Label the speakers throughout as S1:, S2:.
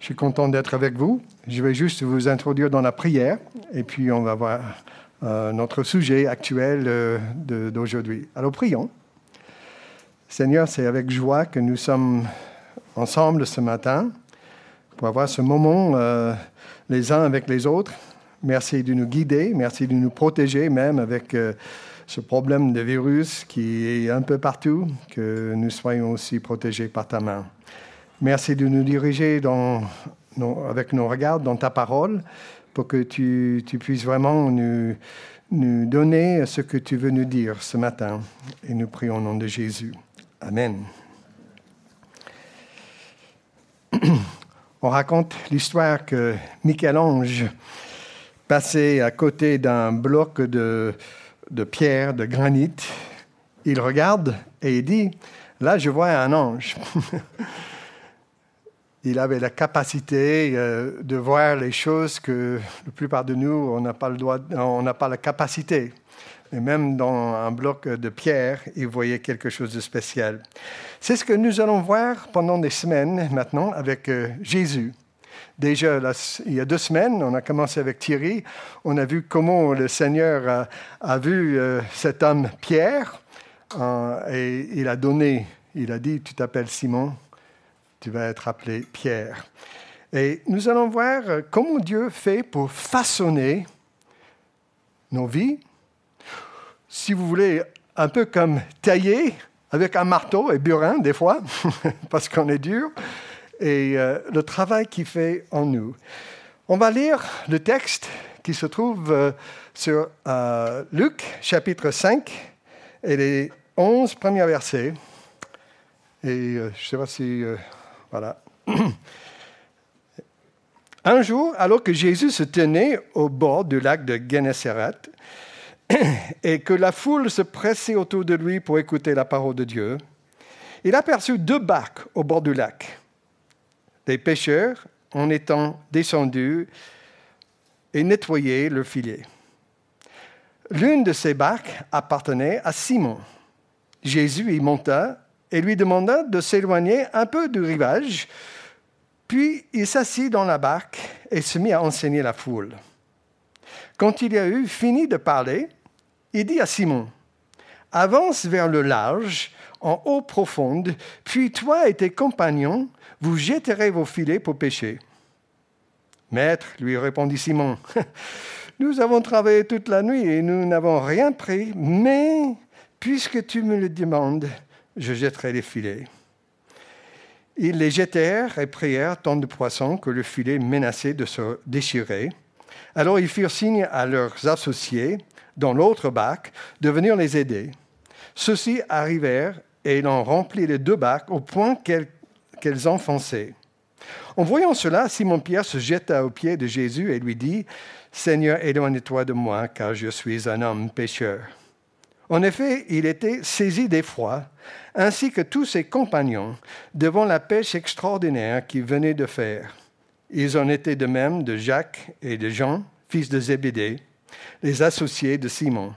S1: Je suis content d'être avec vous. Je vais juste vous introduire dans la prière et puis on va voir euh, notre sujet actuel euh, d'aujourd'hui. Alors prions. Seigneur, c'est avec joie que nous sommes ensemble ce matin pour avoir ce moment euh, les uns avec les autres. Merci de nous guider, merci de nous protéger même avec ce problème de virus qui est un peu partout, que nous soyons aussi protégés par ta main. Merci de nous diriger avec nos regards dans ta parole pour que tu, puisses vraiment nous, nous donner ce que tu veux nous dire ce matin. Et nous prions au nom de Jésus. Amen. On raconte l'histoire que Michel-Ange passait à côté d'un bloc de, de pierre, de granit. Il regarde et il dit, là je vois un ange. il avait la capacité euh, de voir les choses que la plupart de nous, on n'a pas, le droit, on pas la capacité. Et même dans un bloc de pierre, il voyait quelque chose de spécial. C'est ce que nous allons voir pendant des semaines maintenant avec euh, Jésus. Déjà, il y a deux semaines, on a commencé avec Thierry. On a vu comment le Seigneur a, vu euh, cet homme Pierre et il a donné, il a dit, tu t'appelles Simon, tu vas être appelé Pierre. Et nous allons voir euh, comment Dieu fait pour façonner nos vies. Si vous voulez, un peu comme tailler avec un marteau et burin des fois, parce qu'on est dur, et euh, le travail qu'il fait en nous. On va lire le texte qui se trouve euh, sur Luc chapitre 5 et les 11 premiers versets. Et je ne sais pas si voilà. Un jour, alors que Jésus se tenait au bord du lac de Gennesaret et que la foule se pressait autour de lui pour écouter la parole de Dieu, il aperçut deux barques au bord du lac. Des pêcheurs en étant descendus et nettoyaient leur filet. L'une de ces barques appartenait à Simon. Jésus y monta et lui demanda de s'éloigner un peu du rivage. Puis il s'assit dans la barque et se mit à enseigner la foule. Quand il a eu fini de parler, il dit à Simon, Avance vers le large, en eau profonde, puis toi et tes compagnons, vous jetterez vos filets pour pêcher. Maître, lui répondit Simon, nous avons travaillé toute la nuit et nous n'avons rien pris, mais puisque tu me le demandes, je jetterai les filets. Ils les jetèrent et prièrent tant de poissons que le filet menaçait de se déchirer. Alors ils firent signe à leurs associés dans l'autre bac de venir les aider. Ceux-ci arrivèrent et ils ont rempli les deux bacs au point qu'elles enfonçaient. En voyant cela, Simon-Pierre se jeta aux pieds de Jésus et lui dit, Seigneur, éloigne-toi de moi, car je suis un homme pécheur. En effet, il était saisi d'effroi, ainsi que tous ses compagnons, devant la pêche extraordinaire qu'il venait de faire. Ils en étaient de même de Jacques et de Jean, fils de Zébédée, les associés de Simon.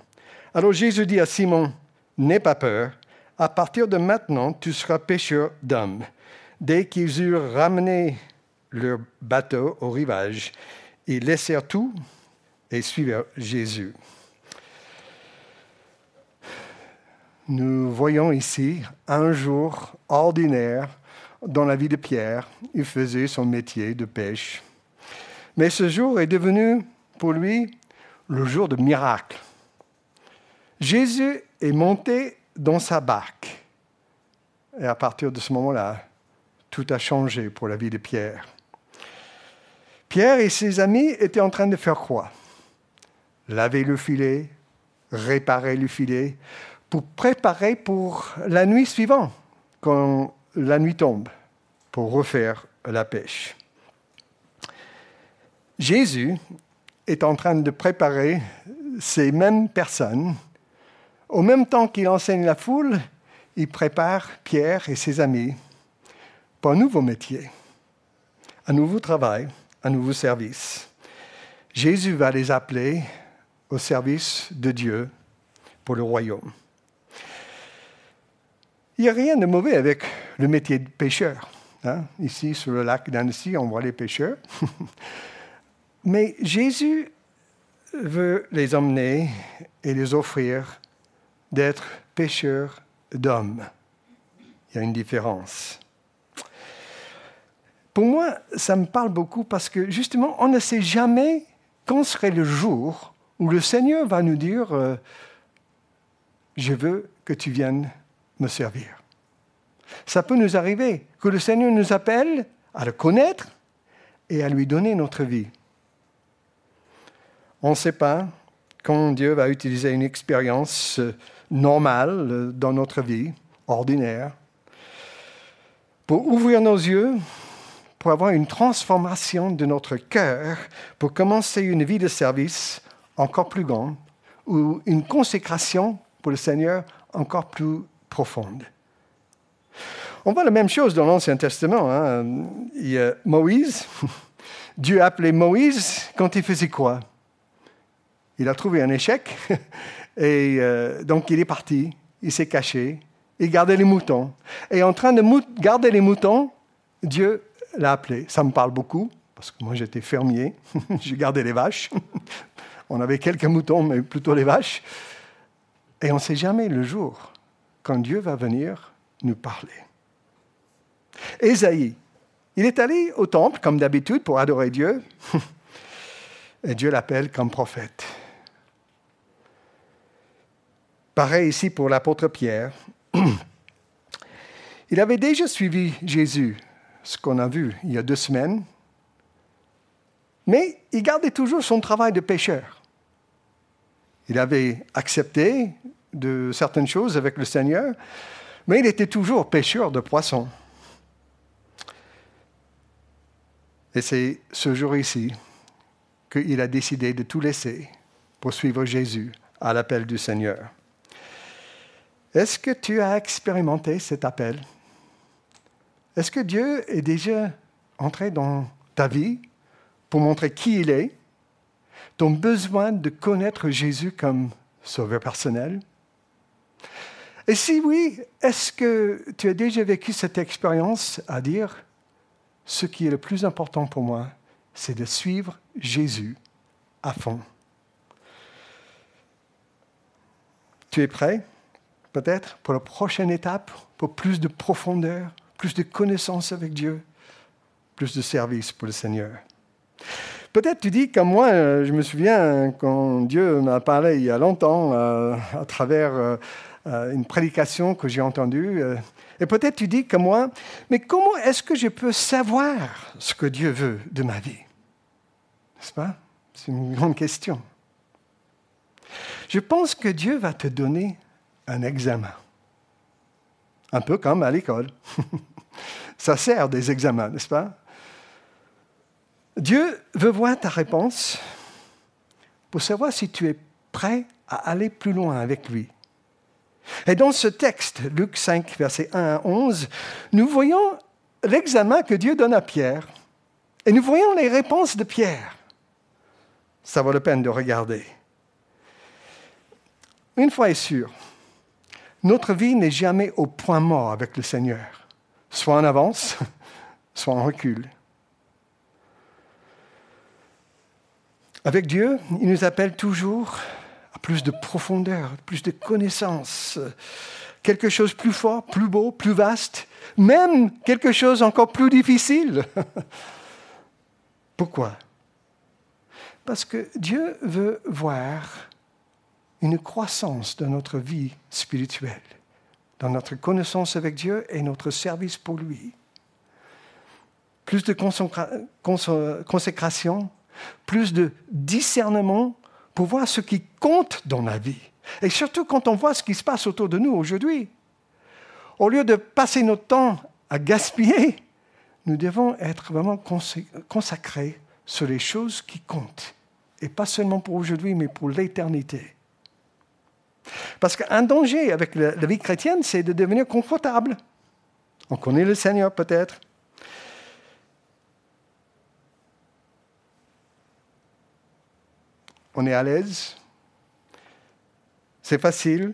S1: Alors Jésus dit à Simon, N'aie pas peur, à partir de maintenant, tu seras pêcheur d'hommes. Dès qu'ils eurent ramené leur bateau au rivage, ils laissèrent tout et suivirent Jésus. Nous voyons ici un jour ordinaire dans la vie de Pierre. Il faisait son métier de pêche. Mais ce jour est devenu pour lui le jour de miracle. Jésus est monté dans sa barque. Et à partir de ce moment-là, tout a changé pour la vie de Pierre. Pierre et ses amis étaient en train de faire quoi? Laver le filet, réparer le filet, pour préparer pour la nuit suivante, quand la nuit tombe, pour refaire la pêche. Jésus est en train de préparer ces mêmes personnes. Au même temps qu'il enseigne la foule, il prépare Pierre et ses amis pour un nouveau métier, un nouveau travail, un nouveau service. Jésus va les appeler au service de Dieu pour le royaume. Il n'y a rien de mauvais avec le métier de pêcheur. Hein, ici, sur le lac d'Annecy, on voit les pêcheurs. Mais Jésus veut les emmener et les offrir d'être pêcheurs d'hommes. Il y a une différence. Pour moi, ça me parle beaucoup parce que justement, on ne sait jamais quand serait le jour où le Seigneur va nous dire, euh, je veux que tu viennes servir. Ça peut nous arriver que le Seigneur nous appelle à le connaître et à lui donner notre vie. On ne sait pas quand Dieu va utiliser une expérience euh, normale euh, dans notre vie, ordinaire, pour ouvrir nos yeux, pour avoir une transformation de notre cœur, pour commencer une vie de service encore plus grande, ou une consécration pour le Seigneur encore plus profonde. On voit la même chose dans l'Ancien Testament. Hein. Il y a Moïse. Dieu a appelé Moïse quand il faisait quoi? Il a trouvé un échec et euh, donc il est parti, il s'est caché, il gardait les moutons. Et en train de garder les moutons, Dieu l'a appelé. Ça me parle beaucoup, parce que moi j'étais fermier, je gardais les vaches. on avait quelques moutons, mais plutôt les vaches. Et on ne sait jamais le jour quand Dieu va venir nous parler. Ésaïe, il est allé au temple comme d'habitude pour adorer Dieu. Et Dieu l'appelle comme prophète. Pareil ici pour l'apôtre Pierre. Il avait déjà suivi Jésus, ce qu'on a vu il y a deux semaines, mais il gardait toujours son travail de pêcheur. Il avait accepté de certaines choses avec le Seigneur, mais il était toujours pêcheur de poissons. Et c'est ce jour ici qu'il a décidé de tout laisser pour suivre Jésus à l'appel du Seigneur. Est-ce que tu as expérimenté cet appel? Est-ce que Dieu est déjà entré dans ta vie pour montrer qui il est, ton besoin de connaître Jésus comme sauveur personnel? Et si oui, est-ce que tu as déjà vécu cette expérience à dire, ce qui est le plus important pour moi, c'est de suivre Jésus à fond? Tu es prêt? peut-être pour la prochaine étape, pour plus de profondeur, plus de connaissance avec Dieu, plus de service pour le Seigneur? Peut-être tu dis comme moi, euh, je me souviens quand Dieu m'a parlé il y a longtemps euh, à travers euh, une prédication que j'ai entendue. et peut-être tu dis comme moi, mais comment est-ce que je peux savoir ce que Dieu veut de ma vie? N'est-ce pas? C'est une grande question. Je pense que Dieu va te donner un examen. Un peu comme à l'école. Ça sert des examens, n'est-ce pas? Dieu veut voir ta réponse pour savoir si tu es prêt à aller plus loin avec lui. Et dans ce texte, Luc 5, versets 1 à 11, nous voyons l'examen que Dieu donne à Pierre. Et nous voyons les réponses de Pierre. Ça vaut la peine de regarder. Une fois est sûr, notre vie n'est jamais au point mort avec le Seigneur, soit en avance, soit en recul. Avec Dieu, il nous appelle toujours plus de profondeur, plus de connaissance, quelque chose de plus fort, plus beau, plus vaste, même quelque chose encore plus difficile. Pourquoi? Parce que Dieu veut voir une croissance dans notre vie spirituelle, dans notre connaissance avec Dieu et notre service pour lui. Plus de consécration, plus de discernement pour voir ce qui compte dans la vie. Et surtout quand on voit ce qui se passe autour de nous aujourd'hui. Au lieu de passer notre temps à gaspiller, nous devons être vraiment consacrés sur les choses qui comptent. Et pas seulement pour aujourd'hui, mais pour l'éternité. Parce qu'un danger avec la, vie chrétienne, c'est de devenir confortable. On connaît le Seigneur peut-être. On est à l'aise. C'est facile.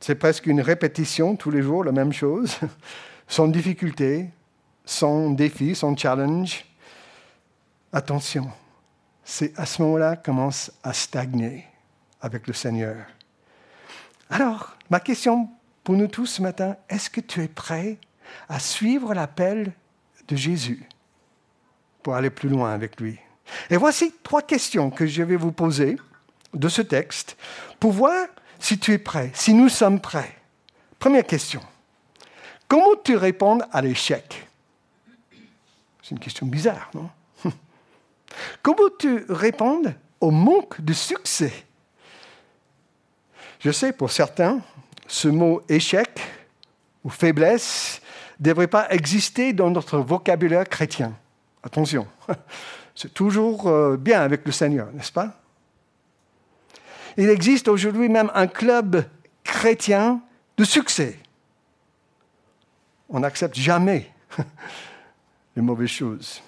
S1: C'est presque une répétition tous les jours, la même chose, sans difficulté, son défi, son challenge, attention, c'est à ce moment-là commence à stagner avec le Seigneur. Alors, ma question pour nous tous ce matin, est-ce que tu es prêt à suivre l'appel de Jésus pour aller plus loin avec lui? Et voici trois questions que je vais vous poser de ce texte pour voir si tu es prêt, si nous sommes prêts. Première question. Comment tu réponds à l'échec? C'est une question bizarre, non? Comment tu réponds au manque de succès? Je sais, pour certains, ce mot échec ou faiblesse ne devrait pas exister dans notre vocabulaire chrétien. Attention, c'est toujours euh, bien avec le Seigneur, n'est-ce pas? Il existe aujourd'hui même un club chrétien de succès. On n'accepte jamais les mauvaises choses.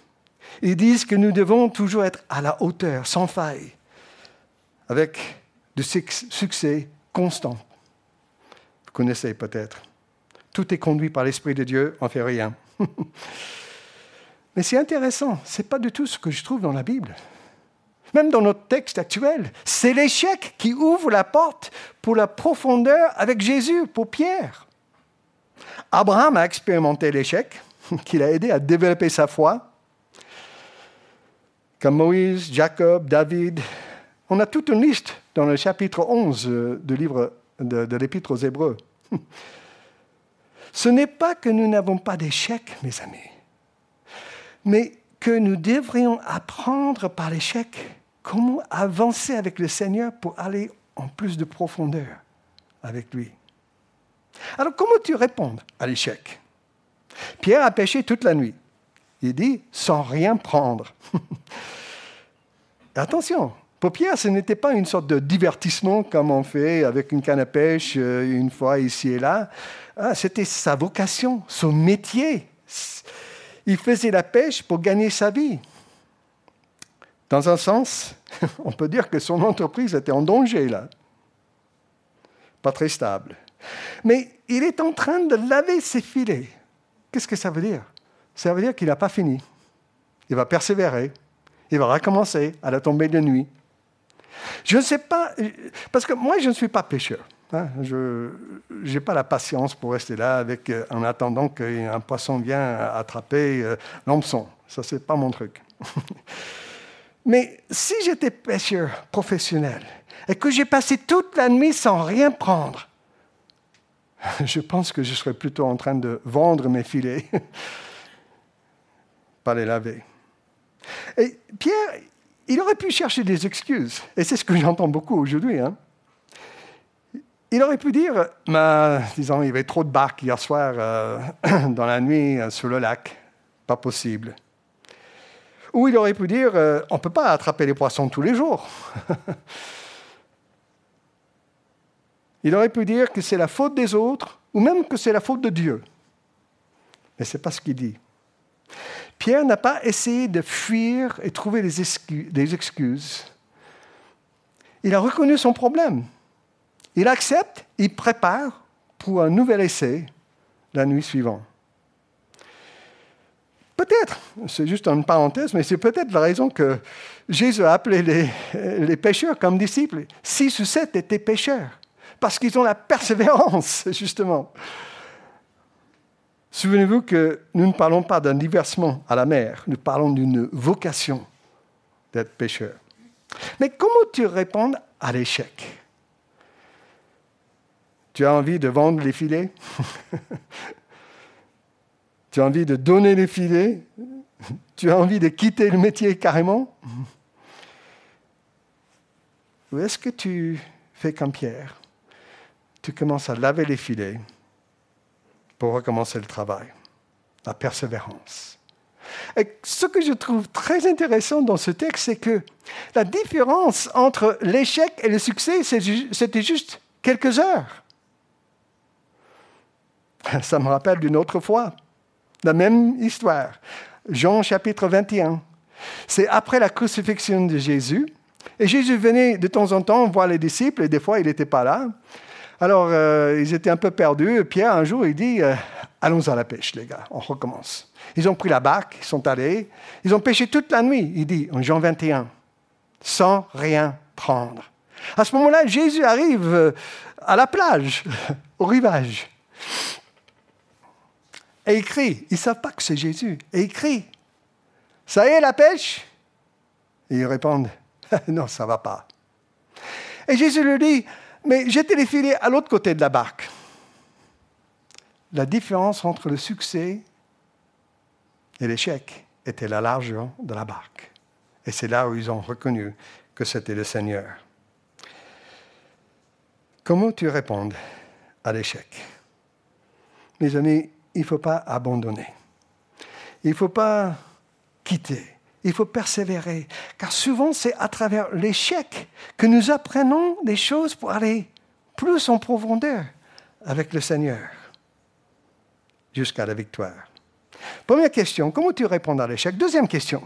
S1: Ils disent que nous devons toujours être à la hauteur, sans faille, avec de succès constant. Vous connaissez peut-être. Tout est conduit par l'Esprit de Dieu, on ne fait rien. Mais c'est intéressant, ce n'est pas du tout ce que je trouve dans la Bible. Même dans notre texte actuel, c'est l'échec qui ouvre la porte pour la profondeur avec Jésus, pour Pierre. Abraham a expérimenté l'échec, qui l'a aidé à développer sa foi. Comme Moïse, Jacob, David. On a toute une liste dans le chapitre 11 euh, du livre de, de l'Épître aux Hébreux. Ce n'est pas que nous n'avons pas d'échec, mes amis, mais que nous devrions apprendre par l'échec comment avancer avec le Seigneur pour aller en plus de profondeur avec lui. Alors comment tu réponds à l'échec? Pierre a pêché toute la nuit. Il dit sans rien prendre. Attention, pour Pierre, ce n'était pas une sorte de divertissement comme on fait avec une canne à pêche euh, une fois ici et là. Ah, c'était sa vocation, son métier. Il faisait la pêche pour gagner sa vie. Dans un sens, on peut dire que son entreprise était en danger là. Pas très stable. Mais il est en train de laver ses filets. Qu'est-ce que ça veut dire? Ça veut dire qu'il n'a pas fini. Il va persévérer. Il va recommencer à la tombée de nuit. Je ne sais pas, parce que moi, je ne suis pas pêcheur. Hein. je n'ai pas la patience pour rester là euh, en attendant qu'un poisson vienne attraper euh, l'hameçon. Ça, n'est pas mon truc. Mais si j'étais pêcheur professionnel et que j'ai passé toute la nuit sans rien prendre, je pense que je serais plutôt en train de vendre mes filets, pas les laver. Et Pierre, il aurait pu chercher des excuses, et c'est ce que j'entends beaucoup aujourd'hui. Hein. Il aurait pu dire, disons, il y avait trop de barques hier soir euh, dans la nuit euh, sur le lac, pas possible. Ou il aurait pu dire, euh, on ne peut pas attraper les poissons tous les jours. il aurait pu dire que c'est la faute des autres, ou même que c'est la faute de Dieu. Mais ce n'est pas ce qu'il dit. Pierre n'a pas essayé de fuir et trouver des excuses. Il a reconnu son problème. Il accepte, il prépare pour un nouvel essai la nuit suivante. Peut-être, c'est juste une parenthèse, mais c'est peut-être la raison que Jésus a appelé les, pêcheurs comme disciples. Six ou sept étaient pêcheurs, parce qu'ils ont la persévérance, justement. Souvenez-vous que nous ne parlons pas d'un diversement à la mer, nous parlons d'une vocation d'être pêcheur. Mais comment tu réponds à l'échec? Tu as envie de vendre les filets? Tu as envie de donner les filets? Tu as envie de quitter le métier carrément? Ou est-ce que tu fais comme Pierre? Tu commences à laver les filets pour recommencer le travail. La persévérance. Et ce que je trouve très intéressant dans ce texte, c'est que la différence entre l'échec et le succès, c'était juste quelques heures. Ça me rappelle d'une autre fois, la même histoire. Jean chapitre 21. C'est après la crucifixion de Jésus. Et Jésus venait de temps en temps voir les disciples, et des fois il n'était pas là. Alors, euh, ils étaient un peu perdus. Pierre, un jour, il dit, euh, allons à la pêche, les gars, on recommence. Ils ont pris la barque, ils sont allés, ils ont pêché toute la nuit, il dit, en Jean 21, sans rien prendre. À ce moment-là, Jésus arrive euh, à la plage, au rivage. Crie. Ils ne savent pas que c'est Jésus. Et il crie. Ça y est, la pêche? Et ils répondent, non, ça ne va pas. Et Jésus lui dit, mais j'étais les filets à l'autre côté de la barque. La différence entre le succès et l'échec était la largeur de la barque. Et c'est là où ils ont reconnu que c'était le Seigneur. Comment tu réponds à l'échec? Mes amis, il ne faut pas abandonner. Il ne faut pas quitter. Il faut persévérer. Car souvent, c'est à travers l'échec que nous apprenons des choses pour aller plus en profondeur avec le Seigneur jusqu'à la victoire. Première question, comment tu réponds à l'échec? Deuxième question,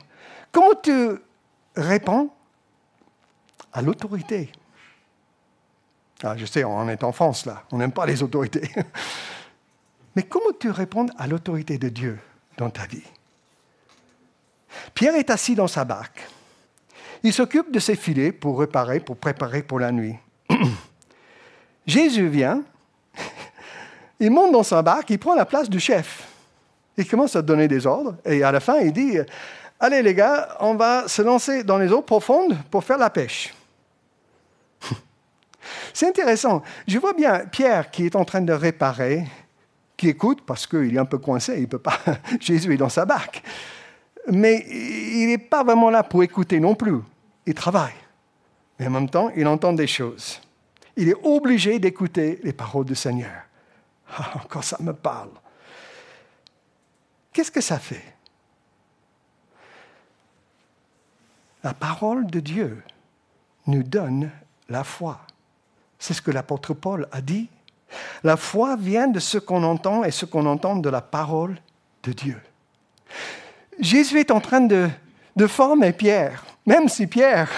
S1: comment tu réponds à l'autorité? Ah, je sais, on est en France là, on n'aime pas les autorités. Mais comment tu réponds à l'autorité de Dieu dans ta vie? Pierre est assis dans sa barque. Il s'occupe de ses filets pour réparer, pour préparer pour la nuit. Jésus vient, il monte dans sa barque, il prend la place du chef. Il commence à donner des ordres et à la fin, il dit, allez les gars, on va se lancer dans les eaux profondes pour faire la pêche. C'est intéressant. Je vois bien Pierre qui est en train de réparer, qui écoute parce qu'il est un peu coincé, il peut pas. Jésus est dans sa barque. Mais il n'est pas vraiment là pour écouter non plus. Il travaille. Mais en même temps, il entend des choses. Il est obligé d'écouter les paroles du Seigneur. Ah, quand ça me parle. Qu'est-ce que ça fait? La parole de Dieu nous donne la foi. C'est ce que l'apôtre Paul a dit. La foi vient de ce qu'on entend et ce qu'on entend de la parole de Dieu. Jésus est en train de, de former Pierre, même si Pierre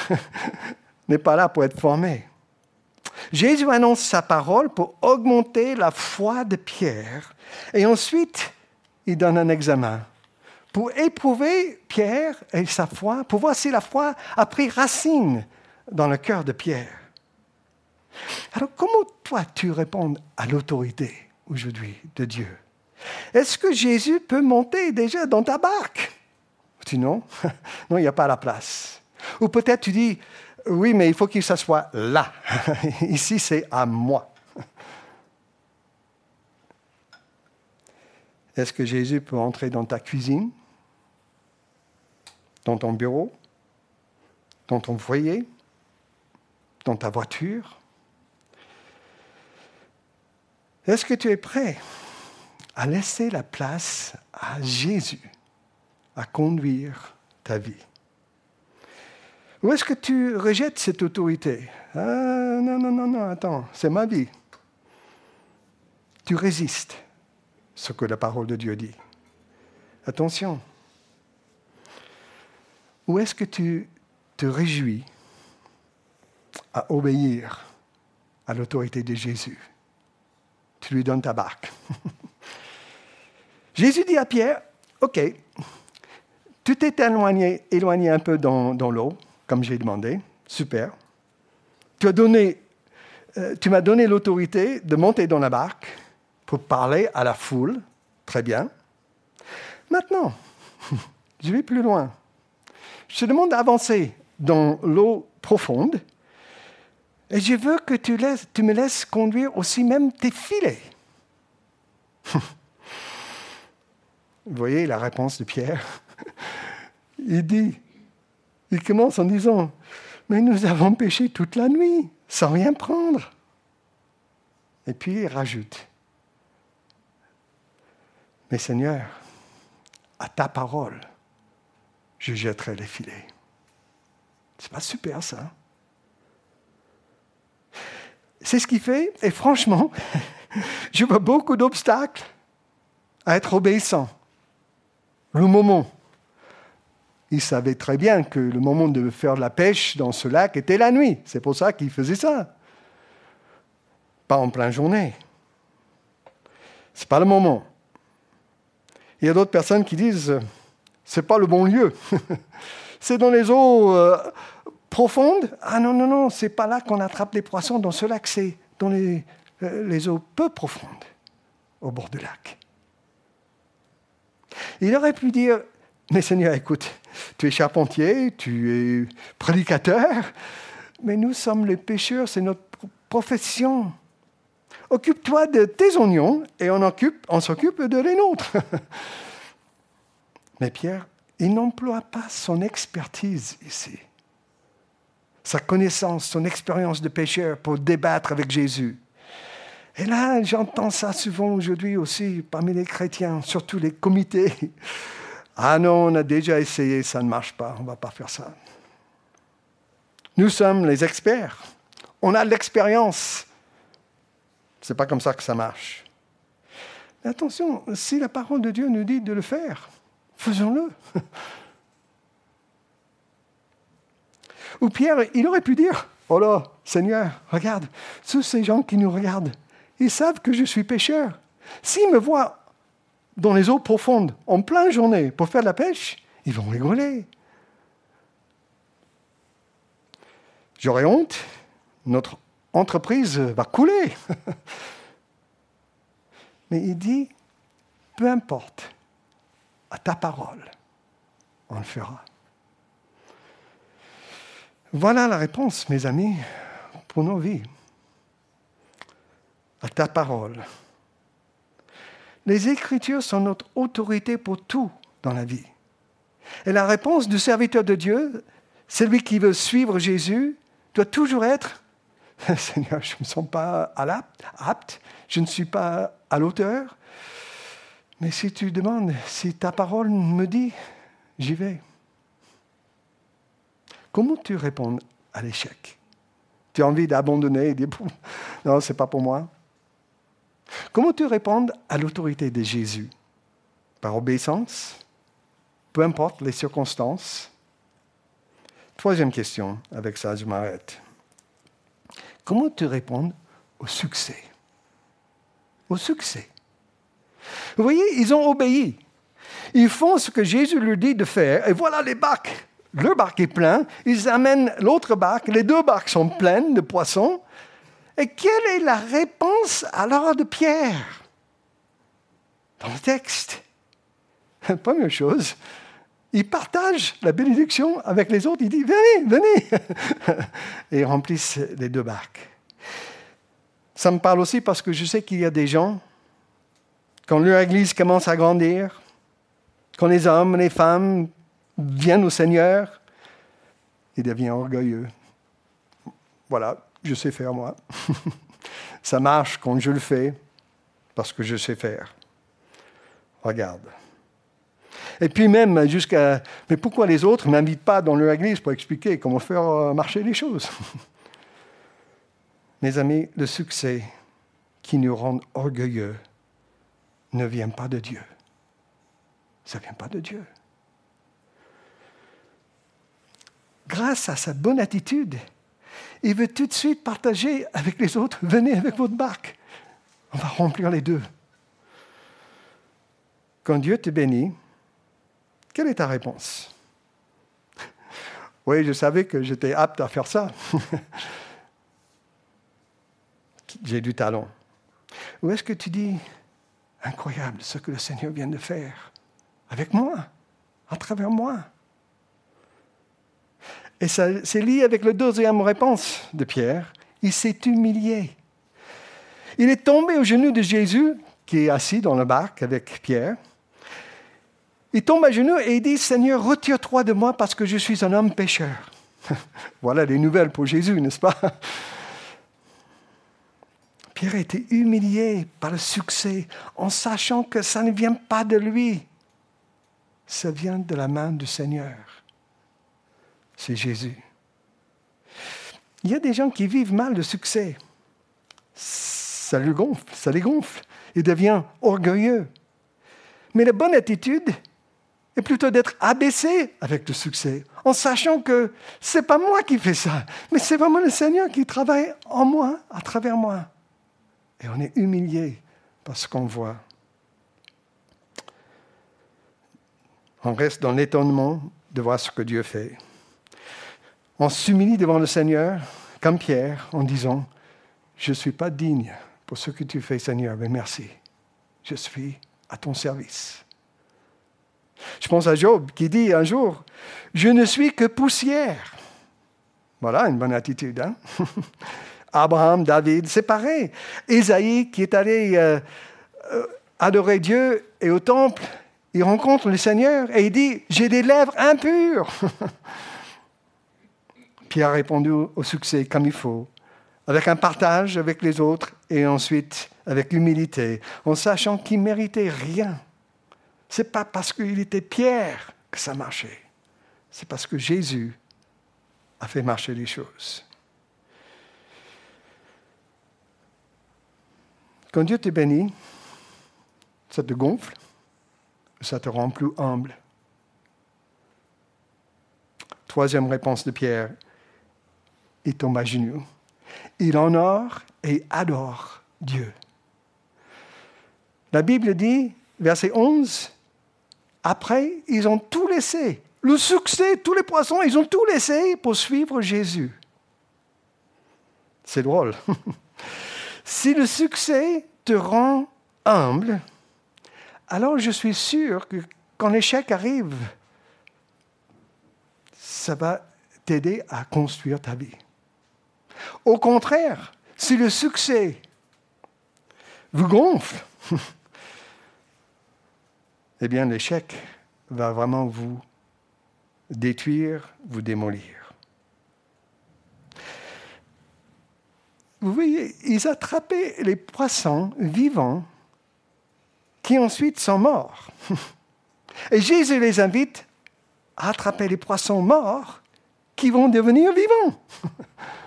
S1: n'est pas là pour être formé. Jésus annonce sa parole pour augmenter la foi de Pierre et ensuite il donne un examen pour éprouver Pierre et sa foi, pour voir si la foi a pris racine dans le cœur de Pierre. Alors comment toi tu réponds à l'autorité aujourd'hui de Dieu? Est-ce que Jésus peut monter déjà dans ta barque? Tu non, non, il n'y a pas la place. Ou peut-être tu dis, oui, mais il faut qu'il s'assoie là. Ici, c'est à moi. Est-ce que Jésus peut entrer dans ta cuisine, dans ton bureau, dans ton foyer, dans ta voiture? Est-ce que tu es prêt à laisser la place à Jésus à conduire ta vie? Ou est-ce que tu rejettes cette autorité? Ah, Non, non, non, non, attends, c'est ma vie. Tu résistes ce que la parole de Dieu dit. Attention. Ou est-ce que tu te réjouis à obéir à l'autorité de Jésus? Tu lui donnes ta barque. Jésus dit à Pierre, OK, tu t'es éloigné, un peu dans, l'eau, comme j'ai demandé, super. Tu, euh, tu m'as donné l'autorité de monter dans la barque pour parler à la foule, très bien. Maintenant, je vais plus loin. Je te demande d'avancer dans l'eau profonde et je veux que tu, me laisses conduire aussi même tes filets. Vous voyez la réponse de Pierre? Il dit, il commence en disant, mais nous avons péché toute la nuit sans rien prendre. Et puis il rajoute, mais Seigneur, à ta parole, je jetterai les filets. C'est pas super ça c'est ce qu'il fait. Et franchement, je vois beaucoup d'obstacles à être obéissant. Le moment. Il savait très bien que le moment de faire de la pêche dans ce lac était la nuit. C'est pour ça qu'il faisait ça. Pas en pleine journée. Ce n'est pas le moment. Il y a d'autres personnes qui disent, c'est pas le bon lieu. c'est dans les eaux euh, profondes. Ah non, non, non, c'est pas là qu'on attrape les poissons, dans ce lac, c'est dans les, euh, les eaux peu profondes, au bord du lac. Il aurait pu dire, mais Seigneur, écoute, tu es charpentier, tu es prédicateur, mais nous sommes les pêcheurs, c'est notre profession. Occupe-toi de tes oignons et on, on s'occupe de les nôtres. mais Pierre, il n'emploie pas son expertise ici, sa connaissance, son expérience de pêcheur pour débattre avec Jésus. Et là, j'entends ça souvent aujourd'hui aussi parmi les chrétiens, surtout les comités. Ah non, on a déjà essayé, ça ne marche pas, on ne va pas faire ça. Nous sommes les experts. On a l'expérience. Ce n'est pas comme ça que ça marche. Mais attention, si la parole de Dieu nous dit de le faire, faisons-le. Ou Pierre, il aurait pu dire, oh là, Seigneur, regarde, tous ces gens qui nous regardent, ils savent que je suis pécheur. S'ils me voient dans les eaux profondes, en pleine journée, pour faire de la pêche, ils vont rigoler. J'aurai honte, notre entreprise va couler. Mais il dit, peu importe, à ta parole, on le fera. Voilà la réponse, mes amis, pour nos vies. À ta parole. Les Écritures sont notre autorité pour tout dans la vie. Et la réponse du serviteur de Dieu, celui qui veut suivre Jésus, doit toujours être Seigneur, je ne me sens pas apte, je ne suis pas à l'auteur. Mais si tu demandes, si ta parole me dit, j'y vais. Comment tu réponds à l'échec? Tu as envie d'abandonner et dire, non, ce n'est pas pour moi. Comment tu réponds à l'autorité de Jésus? Par obéissance? Peu importe les circonstances? Troisième question, avec ça je m'arrête. Comment tu réponds au succès? Au succès. Vous voyez, ils ont obéi. Ils font ce que Jésus leur dit de faire, et voilà les barques. Leur barque est plein, ils amènent l'autre barque, les deux barques sont pleines de poissons, et quelle est la réponse alors de Pierre? Dans le texte. Première chose, il partage la bénédiction avec les autres. Il dit, venez, venez. Et ils remplissent les deux barques. Ça me parle aussi parce que je sais qu'il y a des gens, quand leur Église commence à grandir, quand les hommes, les femmes viennent au Seigneur, ils deviennent orgueilleux. Voilà, je sais faire moi. Ça marche quand je le fais parce que je sais faire. Regarde. Et puis même jusqu'à... Mais pourquoi les autres ne m'invitent pas dans leur église pour expliquer comment faire marcher les choses? Mes amis, le succès qui nous rend orgueilleux ne vient pas de Dieu. Ça ne vient pas de Dieu. Grâce à sa bonne attitude, il veut tout de suite partager avec les autres. Venez avec votre barque. On va remplir les deux. Quand Dieu te bénit, quelle est ta réponse? Oui, je savais que j'étais apte à faire ça. J'ai du talent. Ou est-ce que tu dis, incroyable ce que le Seigneur vient de faire avec moi, à travers moi? Et c'est lié avec la deuxième réponse de Pierre. Il s'est humilié. Il est tombé au genou de Jésus, qui est assis dans le barque avec Pierre. Il tombe à genoux et il dit, Seigneur, retire-toi de moi parce que je suis un homme pécheur. voilà les nouvelles pour Jésus, n'est-ce pas? Pierre a été humilié par le succès en sachant que ça ne vient pas de lui, ça vient de la main du Seigneur c'est Jésus. Il y a des gens qui vivent mal le succès. Ça lui gonfle, ça les gonfle. Il devient orgueilleux. Mais la bonne attitude est plutôt d'être abaissé avec le succès, en sachant que ce n'est pas moi qui fais ça, mais c'est vraiment le Seigneur qui travaille en moi, à travers moi. Et on est humilié parce qu'on voit. On reste dans l'étonnement de voir ce que Dieu fait. On s'humilie devant le Seigneur, comme Pierre, en disant, je ne suis pas digne pour ce que tu fais, Seigneur, mais merci. Je suis à ton service. Je pense à Job qui dit un jour, je ne suis que poussière. Voilà une bonne attitude. Hein? Abraham, David, c'est pareil. Isaïe qui est allé euh, euh, adorer Dieu et au temple, il rencontre le Seigneur et il dit, j'ai des lèvres impures. Pierre a répondu au succès comme il faut, avec un partage avec les autres et ensuite avec humilité, en sachant qu'il méritait rien. C'est pas parce qu'il était Pierre que ça marchait. C'est parce que Jésus a fait marcher les choses. Quand Dieu te bénit, ça te gonfle, ça te rend plus humble. Troisième réponse de Pierre, il tombe à genoux. Il honore et adore Dieu. La Bible dit, verset 11, après, ils ont tout laissé. Le succès, tous les poissons, ils ont tout laissé pour suivre Jésus. C'est drôle. si le succès te rend humble, alors je suis sûr que quand l'échec arrive, ça va t'aider à construire ta vie. Au contraire, si le succès vous gonfle, eh bien l'échec va vraiment vous détruire, vous démolir. Vous voyez, ils attrapaient les poissons vivants qui ensuite sont morts. Et Jésus les invite à attraper les poissons morts qui vont devenir vivants.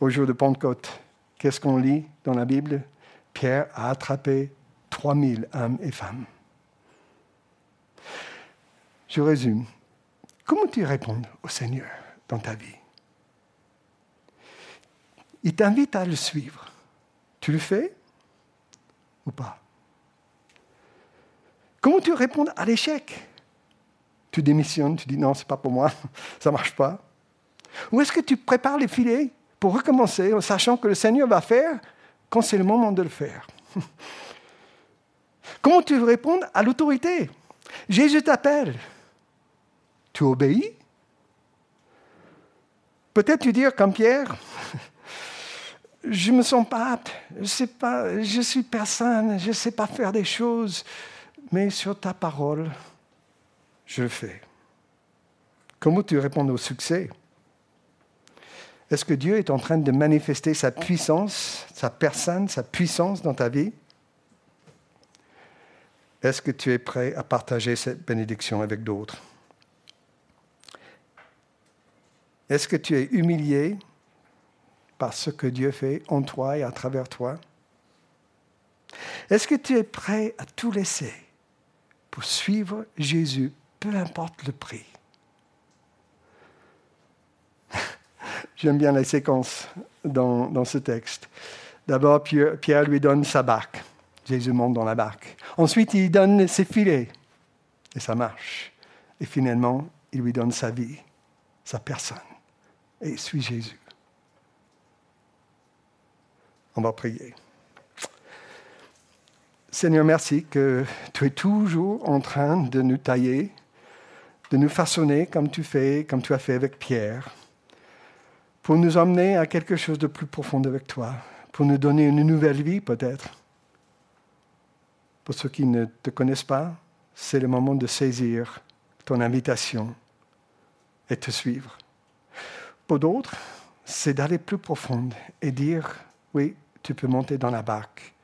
S1: Au jour de Pentecôte, qu'est-ce qu'on lit dans la Bible? Pierre a attrapé 3000 hommes et femmes. Je résume. Comment tu réponds au Seigneur dans ta vie? Il t'invite à le suivre. Tu le fais ou pas? Comment tu réponds à l'échec? Tu démissionnes, tu dis non, c'est pas pour moi, ça ne marche pas. Ou est-ce que tu prépares les filets? Pour recommencer en sachant que le Seigneur va faire quand c'est le moment de le faire Comment tu réponds à l'autorité? Jésus t'appelle. Tu obéis? Peut-être tu dis comme Pierre, je ne me sens pas apte, je, sais pas, je suis personne, je ne sais pas faire des choses, mais sur ta parole, je le fais. Comment tu réponds au succès? Est-ce que Dieu est en train de manifester sa puissance, sa personne, sa puissance dans ta vie. Est-ce que tu es prêt à partager cette bénédiction avec d'autres? Est-ce que tu es humilié par ce que Dieu fait en toi et à travers toi? Est-ce que tu es prêt à tout laisser pour suivre Jésus, peu importe le prix? J'aime bien la séquence dans, dans ce texte. D'abord, Pierre lui donne sa barque. Jésus monte dans la barque. Ensuite, il donne ses filets. Et ça marche. Et finalement, il lui donne sa vie, sa personne. Et il suit Jésus. On va prier. Seigneur, merci que tu es toujours en train de nous tailler, de nous façonner comme tu fais, comme tu as fait avec Pierre, pour nous emmener à quelque chose de plus profond avec toi, pour nous donner une nouvelle vie peut-être pour ceux qui ne te connaissent pas, c'est le moment de saisir ton invitation et te suivre. Pour d'autres, c'est d'aller plus profond et dire, oui, tu peux monter dans la barque,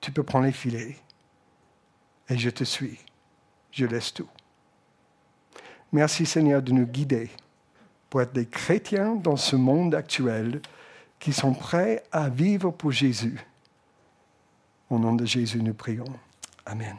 S1: tu peux prendre les filets, et je te suis, je laisse tout. Merci Seigneur de nous guider pour être des chrétiens dans ce monde actuel qui sont prêts à vivre pour Jésus au nom de Jésus, nous prions. Amen.